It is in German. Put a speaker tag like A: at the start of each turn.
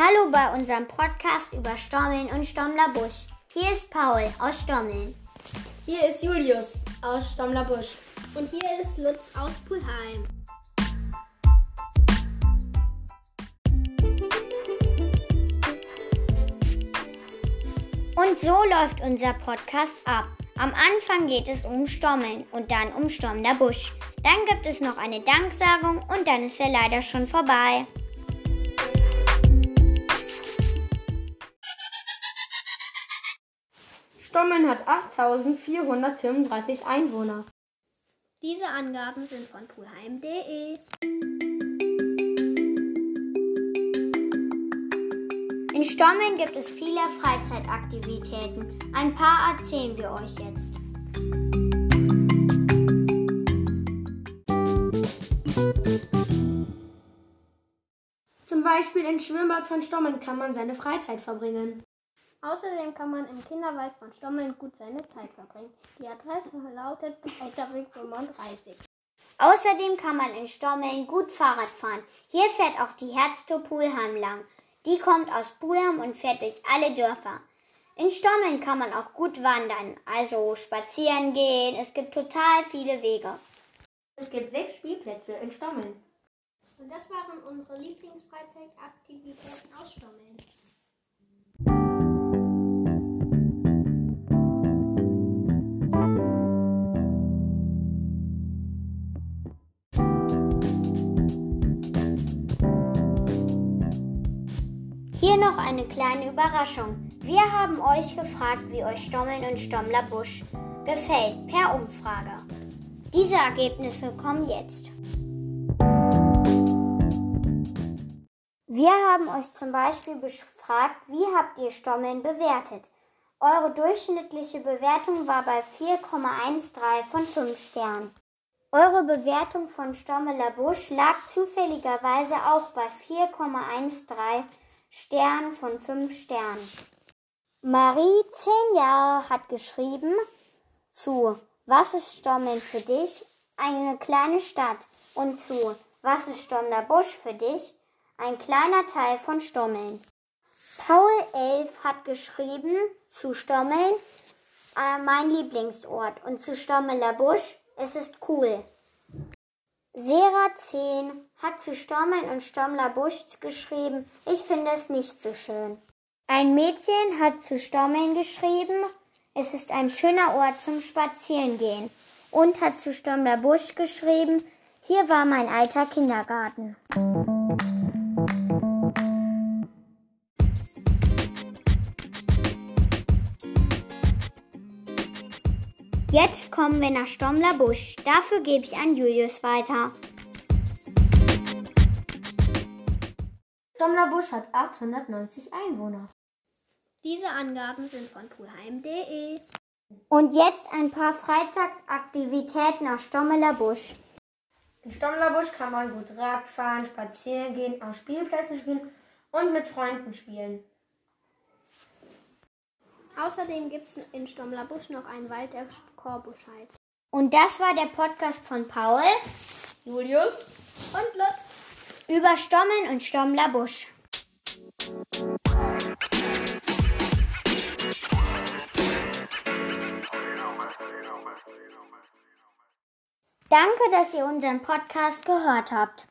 A: Hallo bei unserem Podcast über Stommeln und Stommlerbusch. Hier ist Paul aus Stommeln.
B: Hier ist Julius aus Stommlerbusch.
C: Und hier ist Lutz aus Pulheim.
A: Und so läuft unser Podcast ab. Am Anfang geht es um Stommeln und dann um Stommlerbusch. Dann gibt es noch eine Danksagung und dann ist er leider schon vorbei.
B: Stommeln hat 8435 Einwohner.
C: Diese Angaben sind von pulheim.de.
A: In Stommeln gibt es viele Freizeitaktivitäten. Ein paar erzählen wir euch jetzt.
B: Zum Beispiel im Schwimmbad von Stommeln kann man seine Freizeit verbringen.
C: Außerdem kann man im Kinderwald von Stommeln gut seine Zeit verbringen. Die Adresse lautet Elterweg 35.
A: Außerdem kann man in Stommeln gut Fahrrad fahren. Hier fährt auch die Herztour Pulheim lang. Die kommt aus Pulheim und fährt durch alle Dörfer. In Stommeln kann man auch gut wandern, also spazieren gehen. Es gibt total viele Wege.
B: Es gibt sechs Spielplätze in Stommeln.
C: Und das waren unsere Lieblingsfreizeitaktivitäten aus Stommeln.
A: Hier noch eine kleine Überraschung. Wir haben euch gefragt, wie euch Stommeln und Stommlerbusch gefällt, per Umfrage. Diese Ergebnisse kommen jetzt. Wir haben euch zum Beispiel befragt, wie habt ihr Stommeln bewertet? Eure durchschnittliche Bewertung war bei 4,13 von 5 Sternen. Eure Bewertung von Stommeler Busch lag zufälligerweise auch bei 4,13 Sternen von 5 Sternen. Marie, 10 Jahre, hat geschrieben zu Was ist Stommeln für dich? Eine kleine Stadt und zu Was ist Stommler Busch für dich? Ein kleiner Teil von Stommeln. Paul 11 hat geschrieben zu Stommeln äh, mein Lieblingsort und zu Stommeler Busch es ist cool. Sera 10 hat zu Stommeln und Stommler Busch geschrieben, ich finde es nicht so schön. Ein Mädchen hat zu Stommeln geschrieben, es ist ein schöner Ort zum Spazierengehen. Und hat zu Stommler Busch geschrieben, hier war mein alter Kindergarten. Jetzt kommen wir nach Stommler Busch. Dafür gebe ich an Julius weiter.
B: Stommler Busch hat 890 Einwohner.
C: Diese Angaben sind von pulheim.de.
A: Und jetzt ein paar Freizeitaktivitäten nach Stommeler Busch.
B: In Stommler Busch kann man gut Rad fahren, spazieren gehen, auf Spielplätzen spielen und mit Freunden spielen.
C: Außerdem gibt es in Stommlerbusch noch einen Wald, der Korbusch heißt.
A: Und das war der Podcast von Paul,
B: Julius
C: Und Lutz.
A: über Stommeln und Stommler Busch. Danke, dass ihr unseren Podcast gehört habt.